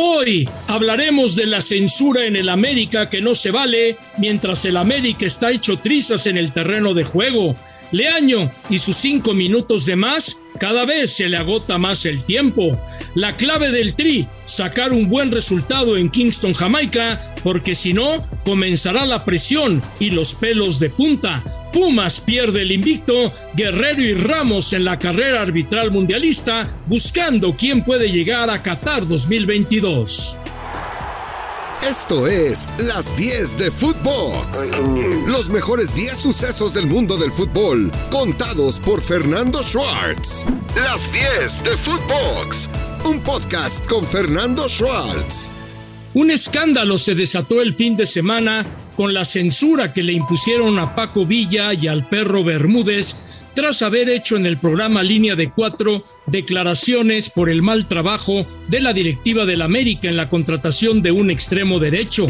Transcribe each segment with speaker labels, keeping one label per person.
Speaker 1: Hoy hablaremos de la censura en el América que no se vale mientras el América está hecho trizas en el terreno de juego. Leaño y sus cinco minutos de más, cada vez se le agota más el tiempo. La clave del tri, sacar un buen resultado en Kingston, Jamaica, porque si no, comenzará la presión y los pelos de punta. Pumas pierde el invicto, Guerrero y Ramos en la carrera arbitral mundialista, buscando quién puede llegar a Qatar 2022.
Speaker 2: Esto es Las 10 de Footbox. Los mejores 10 sucesos del mundo del fútbol, contados por Fernando Schwartz. Las 10 de Footbox. Un podcast con Fernando Schwartz.
Speaker 1: Un escándalo se desató el fin de semana con la censura que le impusieron a Paco Villa y al perro Bermúdez tras haber hecho en el programa Línea de Cuatro declaraciones por el mal trabajo de la directiva del América en la contratación de un extremo derecho.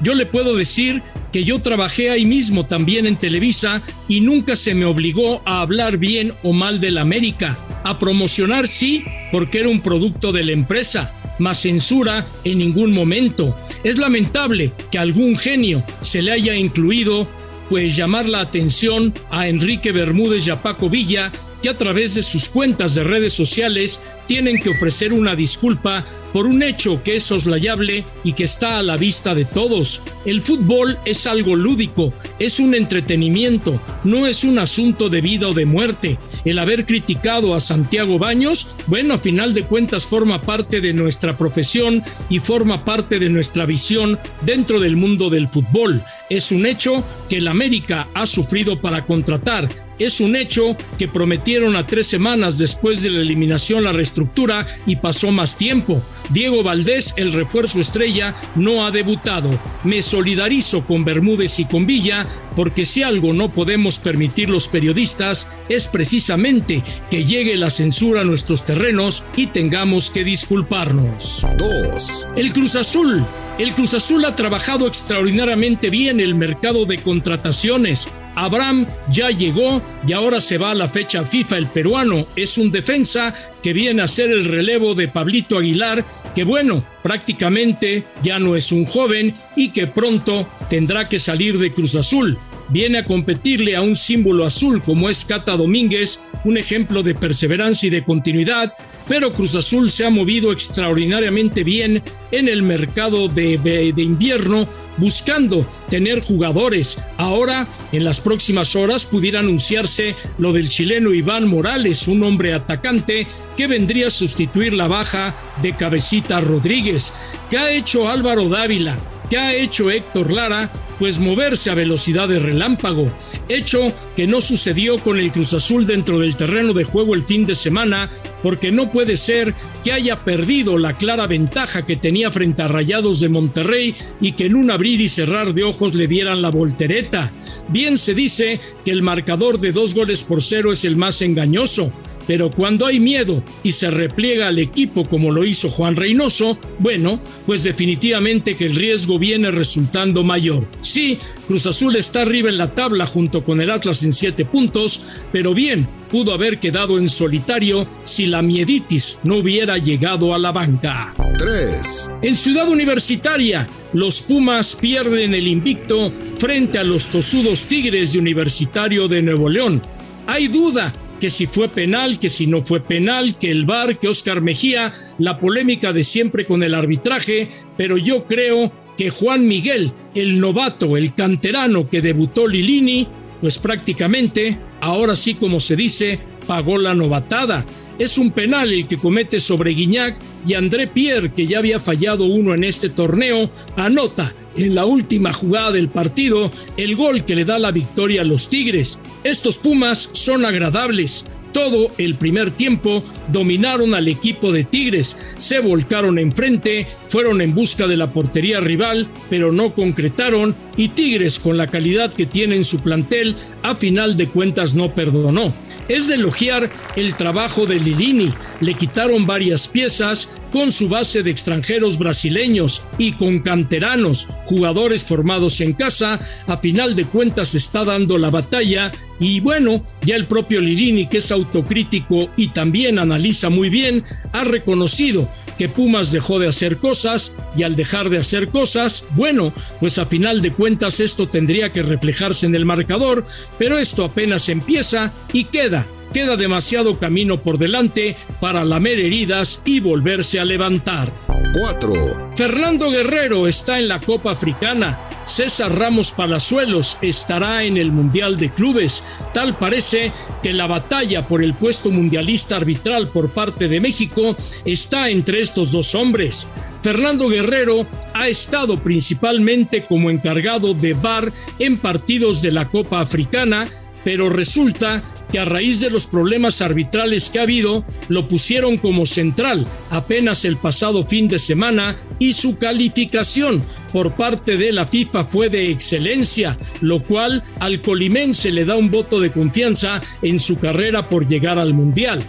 Speaker 1: Yo le puedo decir que yo trabajé ahí mismo también en Televisa y nunca se me obligó a hablar bien o mal del América, a promocionar sí, porque era un producto de la empresa, más censura en ningún momento. Es lamentable que algún genio se le haya incluido pues llamar la atención a Enrique Bermúdez y a Paco Villa, que a través de sus cuentas de redes sociales tienen que ofrecer una disculpa por un hecho que es soslayable y que está a la vista de todos. El fútbol es algo lúdico, es un entretenimiento, no es un asunto de vida o de muerte. El haber criticado a Santiago Baños, bueno, a final de cuentas forma parte de nuestra profesión y forma parte de nuestra visión dentro del mundo del fútbol. Es un hecho que el América ha sufrido para contratar es un hecho que prometieron a tres semanas después de la eliminación la reestructura y pasó más tiempo. Diego Valdés, el refuerzo estrella, no ha debutado. Me solidarizo con Bermúdez y con Villa porque si algo no podemos permitir los periodistas es precisamente que llegue la censura a nuestros terrenos y tengamos que disculparnos. 2. El Cruz Azul el Cruz Azul ha trabajado extraordinariamente bien el mercado de contrataciones. Abraham ya llegó y ahora se va a la fecha FIFA. El peruano es un defensa que viene a ser el relevo de Pablito Aguilar, que bueno, prácticamente ya no es un joven y que pronto tendrá que salir de Cruz Azul viene a competirle a un símbolo azul como es Cata Domínguez, un ejemplo de perseverancia y de continuidad, pero Cruz Azul se ha movido extraordinariamente bien en el mercado de, de, invierno buscando tener jugadores. Ahora, en las próximas horas, pudiera anunciarse lo del chileno Iván Morales, un hombre atacante que vendría a sustituir la baja de Cabecita Rodríguez. ¿Qué ha hecho Álvaro Dávila? ¿Qué ha hecho Héctor Lara? Pues moverse a velocidad de relámpago, hecho que no sucedió con el Cruz Azul dentro del terreno de juego el fin de semana, porque no puede ser que haya perdido la clara ventaja que tenía frente a Rayados de Monterrey y que en un abrir y cerrar de ojos le dieran la voltereta. Bien se dice que el marcador de dos goles por cero es el más engañoso, pero cuando hay miedo y se repliega al equipo como lo hizo Juan Reynoso, bueno, pues definitivamente que el riesgo viene resultando mayor. Sí, Cruz Azul está arriba en la tabla junto con el Atlas en siete puntos, pero bien, pudo haber quedado en solitario si la mieditis no hubiera llegado a la banca. 3. En Ciudad Universitaria, los Pumas pierden el invicto frente a los tosudos Tigres de Universitario de Nuevo León. Hay duda que si fue penal, que si no fue penal, que el VAR, que Oscar Mejía, la polémica de siempre con el arbitraje, pero yo creo que Juan Miguel, el novato, el canterano que debutó Lilini, pues prácticamente, ahora sí como se dice, pagó la novatada. Es un penal el que comete sobre Guiñac y André Pierre, que ya había fallado uno en este torneo, anota en la última jugada del partido el gol que le da la victoria a los Tigres. Estos Pumas son agradables, todo el primer tiempo dominaron al equipo de Tigres, se volcaron enfrente, fueron en busca de la portería rival, pero no concretaron y Tigres con la calidad que tiene en su plantel, a final de cuentas no perdonó. Es de elogiar el trabajo de Lilini, le quitaron varias piezas con su base de extranjeros brasileños y con canteranos, jugadores formados en casa, a final de cuentas está dando la batalla y bueno, ya el propio Lilini que es autocrítico y también analiza muy bien, ha reconocido que Pumas dejó de hacer cosas y al dejar de hacer cosas, bueno, pues a final de cuentas esto tendría que reflejarse en el marcador, pero esto apenas empieza y queda queda demasiado camino por delante para lamer heridas y volverse a levantar.
Speaker 2: 4.
Speaker 1: Fernando Guerrero está en la Copa Africana. César Ramos Palazuelos estará en el Mundial de Clubes. Tal parece que la batalla por el puesto mundialista arbitral por parte de México está entre estos dos hombres. Fernando Guerrero ha estado principalmente como encargado de VAR en partidos de la Copa Africana, pero resulta que a raíz de los problemas arbitrales que ha habido, lo pusieron como central apenas el pasado fin de semana y su calificación por parte de la FIFA fue de excelencia, lo cual al colimense le da un voto de confianza en su carrera por llegar al Mundial.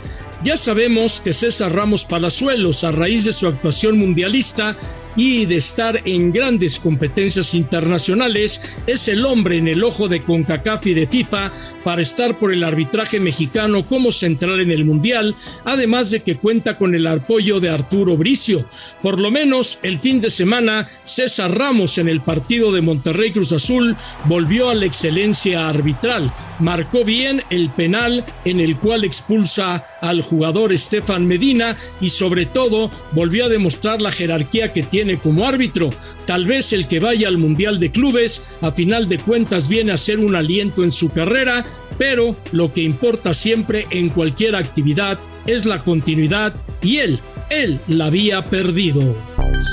Speaker 1: Ya sabemos que César Ramos Palazuelos, a raíz de su actuación mundialista, y de estar en grandes competencias internacionales, es el hombre en el ojo de CONCACAF y de FIFA para estar por el arbitraje mexicano como central en el Mundial, además de que cuenta con el apoyo de Arturo Bricio. Por lo menos el fin de semana, César Ramos en el partido de Monterrey Cruz Azul volvió a la excelencia arbitral, marcó bien el penal en el cual expulsa al jugador Estefan Medina y sobre todo volvió a demostrar la jerarquía que tiene como árbitro. Tal vez el que vaya al Mundial de Clubes, a final de cuentas, viene a ser un aliento en su carrera, pero lo que importa siempre en cualquier actividad es la continuidad y él, él la había perdido.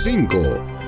Speaker 2: 5.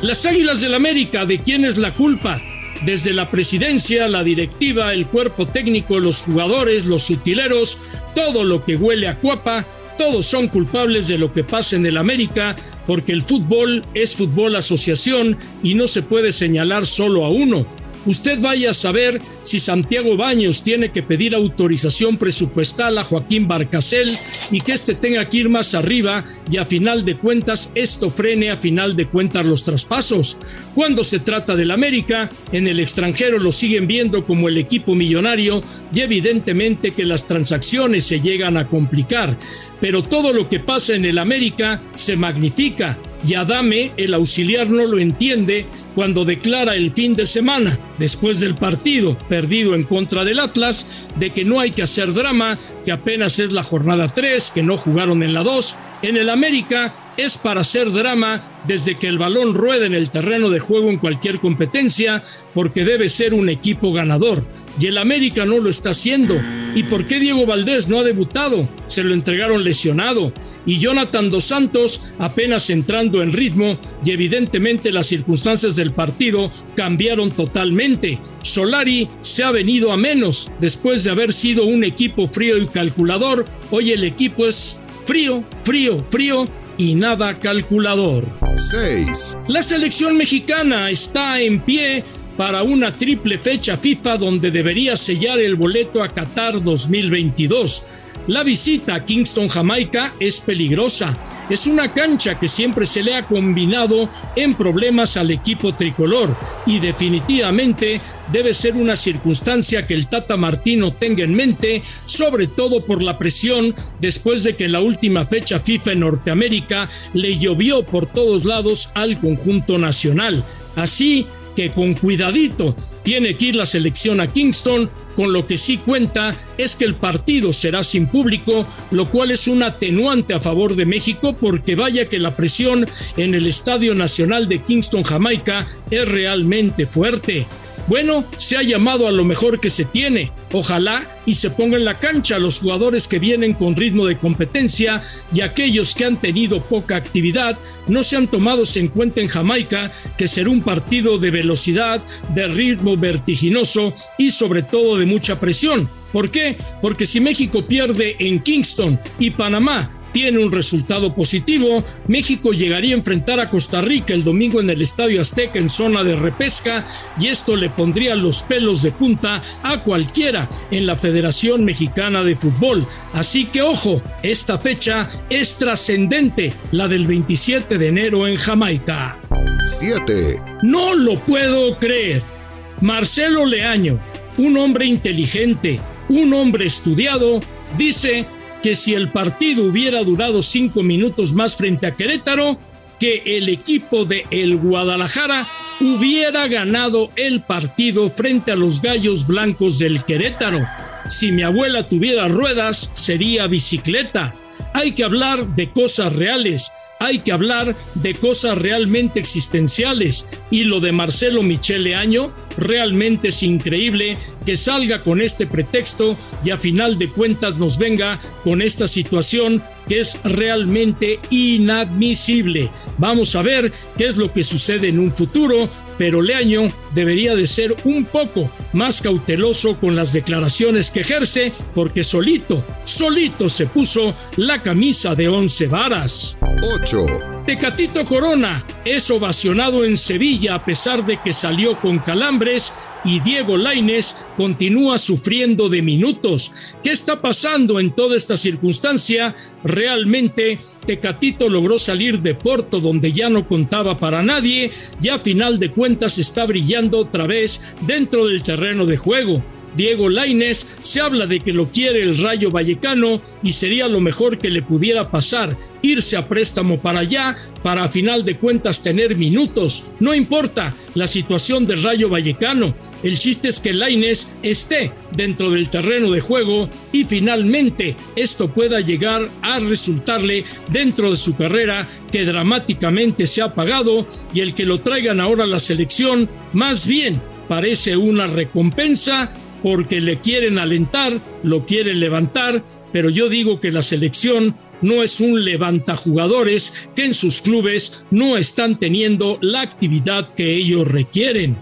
Speaker 1: Las Águilas del América, ¿de quién es la culpa? Desde la presidencia, la directiva, el cuerpo técnico, los jugadores, los utileros, todo lo que huele a cuapa, todos son culpables de lo que pasa en el América porque el fútbol es fútbol asociación y no se puede señalar solo a uno. Usted vaya a saber si Santiago Baños tiene que pedir autorización presupuestal a Joaquín Barcasel y que éste tenga que ir más arriba y a final de cuentas esto frene a final de cuentas los traspasos. Cuando se trata del América, en el extranjero lo siguen viendo como el equipo millonario y evidentemente que las transacciones se llegan a complicar. Pero todo lo que pasa en el América se magnifica y Adame, el auxiliar, no lo entiende cuando declara el fin de semana, después del partido perdido en contra del Atlas, de que no hay que hacer drama, que apenas es la jornada 3, que no jugaron en la 2. En el América es para hacer drama desde que el balón rueda en el terreno de juego en cualquier competencia, porque debe ser un equipo ganador. Y el América no lo está haciendo. ¿Y por qué Diego Valdés no ha debutado? Se lo entregaron lesionado. Y Jonathan Dos Santos apenas entrando en ritmo y evidentemente las circunstancias del partido cambiaron totalmente. Solari se ha venido a menos después de haber sido un equipo frío y calculador. Hoy el equipo es frío, frío, frío y nada calculador.
Speaker 2: 6.
Speaker 1: La selección mexicana está en pie para una triple fecha FIFA donde debería sellar el boleto a Qatar 2022. La visita a Kingston, Jamaica es peligrosa. Es una cancha que siempre se le ha combinado en problemas al equipo tricolor y definitivamente debe ser una circunstancia que el Tata Martino tenga en mente, sobre todo por la presión después de que en la última fecha FIFA en Norteamérica le llovió por todos lados al conjunto nacional. Así que con cuidadito tiene que ir la selección a Kingston, con lo que sí cuenta es que el partido será sin público, lo cual es un atenuante a favor de México porque vaya que la presión en el Estadio Nacional de Kingston, Jamaica, es realmente fuerte. Bueno, se ha llamado a lo mejor que se tiene. Ojalá y se ponga en la cancha los jugadores que vienen con ritmo de competencia y aquellos que han tenido poca actividad no sean tomados en cuenta en Jamaica, que será un partido de velocidad, de ritmo vertiginoso y sobre todo de mucha presión. ¿Por qué? Porque si México pierde en Kingston y Panamá tiene un resultado positivo, México llegaría a enfrentar a Costa Rica el domingo en el Estadio Azteca en zona de repesca y esto le pondría los pelos de punta a cualquiera en la Federación Mexicana de Fútbol. Así que ojo, esta fecha es trascendente, la del 27 de enero en Jamaica.
Speaker 2: 7.
Speaker 1: No lo puedo creer. Marcelo Leaño, un hombre inteligente, un hombre estudiado, dice que si el partido hubiera durado cinco minutos más frente a Querétaro, que el equipo de el Guadalajara hubiera ganado el partido frente a los Gallos Blancos del Querétaro. Si mi abuela tuviera ruedas, sería bicicleta. Hay que hablar de cosas reales hay que hablar de cosas realmente existenciales y lo de Marcelo Michele Año realmente es increíble que salga con este pretexto y a final de cuentas nos venga con esta situación que es realmente inadmisible. Vamos a ver qué es lo que sucede en un futuro, pero Leaño debería de ser un poco más cauteloso con las declaraciones que ejerce porque solito, solito se puso la camisa de once varas.
Speaker 2: 8.
Speaker 1: Tecatito Corona es ovacionado en Sevilla a pesar de que salió con calambres y Diego Laines continúa sufriendo de minutos. ¿Qué está pasando en toda esta circunstancia? Realmente Tecatito logró salir de Porto donde ya no contaba para nadie y a final de cuentas está brillando otra vez dentro del terreno de juego. Diego Laines, se habla de que lo quiere el Rayo Vallecano y sería lo mejor que le pudiera pasar, irse a préstamo para allá, para a final de cuentas tener minutos. No importa la situación del Rayo Vallecano, el chiste es que Laines esté dentro del terreno de juego y finalmente esto pueda llegar a resultarle dentro de su carrera que dramáticamente se ha pagado y el que lo traigan ahora a la selección más bien parece una recompensa porque le quieren alentar, lo quieren levantar, pero yo digo que la selección no es un levanta jugadores que en sus clubes no están teniendo la actividad que ellos requieren.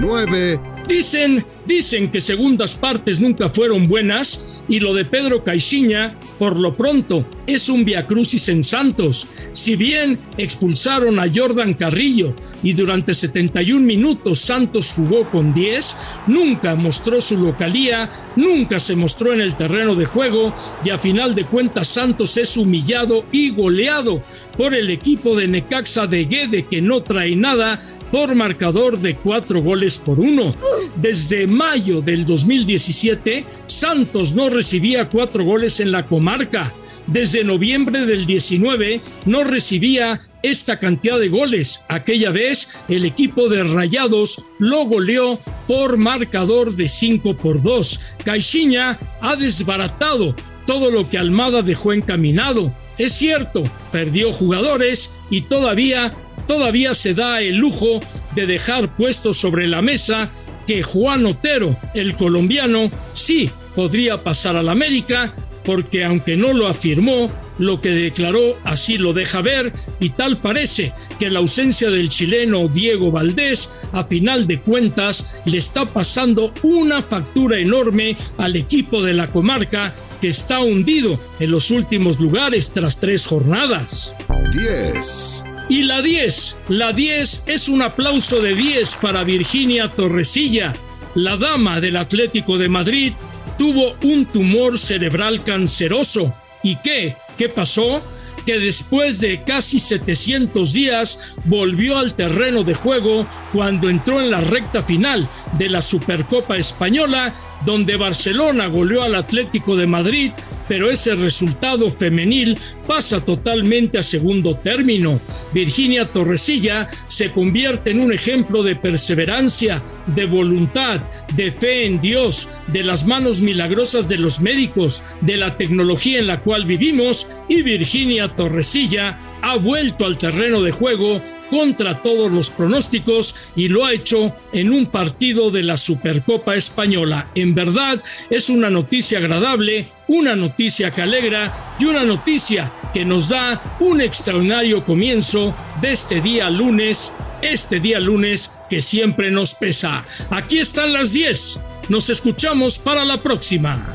Speaker 2: 9
Speaker 1: Dicen, dicen que segundas partes nunca fueron buenas y lo de Pedro Caixinha, por lo pronto, es un viacrucis en Santos. Si bien expulsaron a Jordan Carrillo y durante 71 minutos Santos jugó con 10, nunca mostró su localía, nunca se mostró en el terreno de juego y a final de cuentas Santos es humillado y goleado por el equipo de Necaxa de Guede que no trae nada por marcador de cuatro goles por uno. Desde mayo del 2017, Santos no recibía cuatro goles en la comarca. Desde noviembre del 19 no recibía esta cantidad de goles. Aquella vez el equipo de Rayados lo goleó por marcador de 5 por 2. Caixinha ha desbaratado todo lo que Almada dejó encaminado. Es cierto, perdió jugadores y todavía todavía se da el lujo de dejar puesto sobre la mesa que Juan Otero, el colombiano, sí podría pasar a la América, porque aunque no lo afirmó, lo que declaró así lo deja ver y tal parece que la ausencia del chileno Diego Valdés a final de cuentas le está pasando una factura enorme al equipo de la comarca que está hundido en los últimos lugares tras tres jornadas.
Speaker 2: 10.
Speaker 1: Y la 10, la 10 es un aplauso de 10 para Virginia Torresilla, la dama del Atlético de Madrid, tuvo un tumor cerebral canceroso. ¿Y qué? ¿Qué pasó? que después de casi 700 días volvió al terreno de juego cuando entró en la recta final de la Supercopa Española, donde Barcelona goleó al Atlético de Madrid pero ese resultado femenil pasa totalmente a segundo término. Virginia Torresilla se convierte en un ejemplo de perseverancia, de voluntad, de fe en Dios, de las manos milagrosas de los médicos, de la tecnología en la cual vivimos y Virginia Torresilla ha vuelto al terreno de juego contra todos los pronósticos y lo ha hecho en un partido de la Supercopa Española. En verdad es una noticia agradable, una noticia que alegra y una noticia que nos da un extraordinario comienzo de este día lunes, este día lunes que siempre nos pesa. Aquí están las 10. Nos escuchamos para la próxima.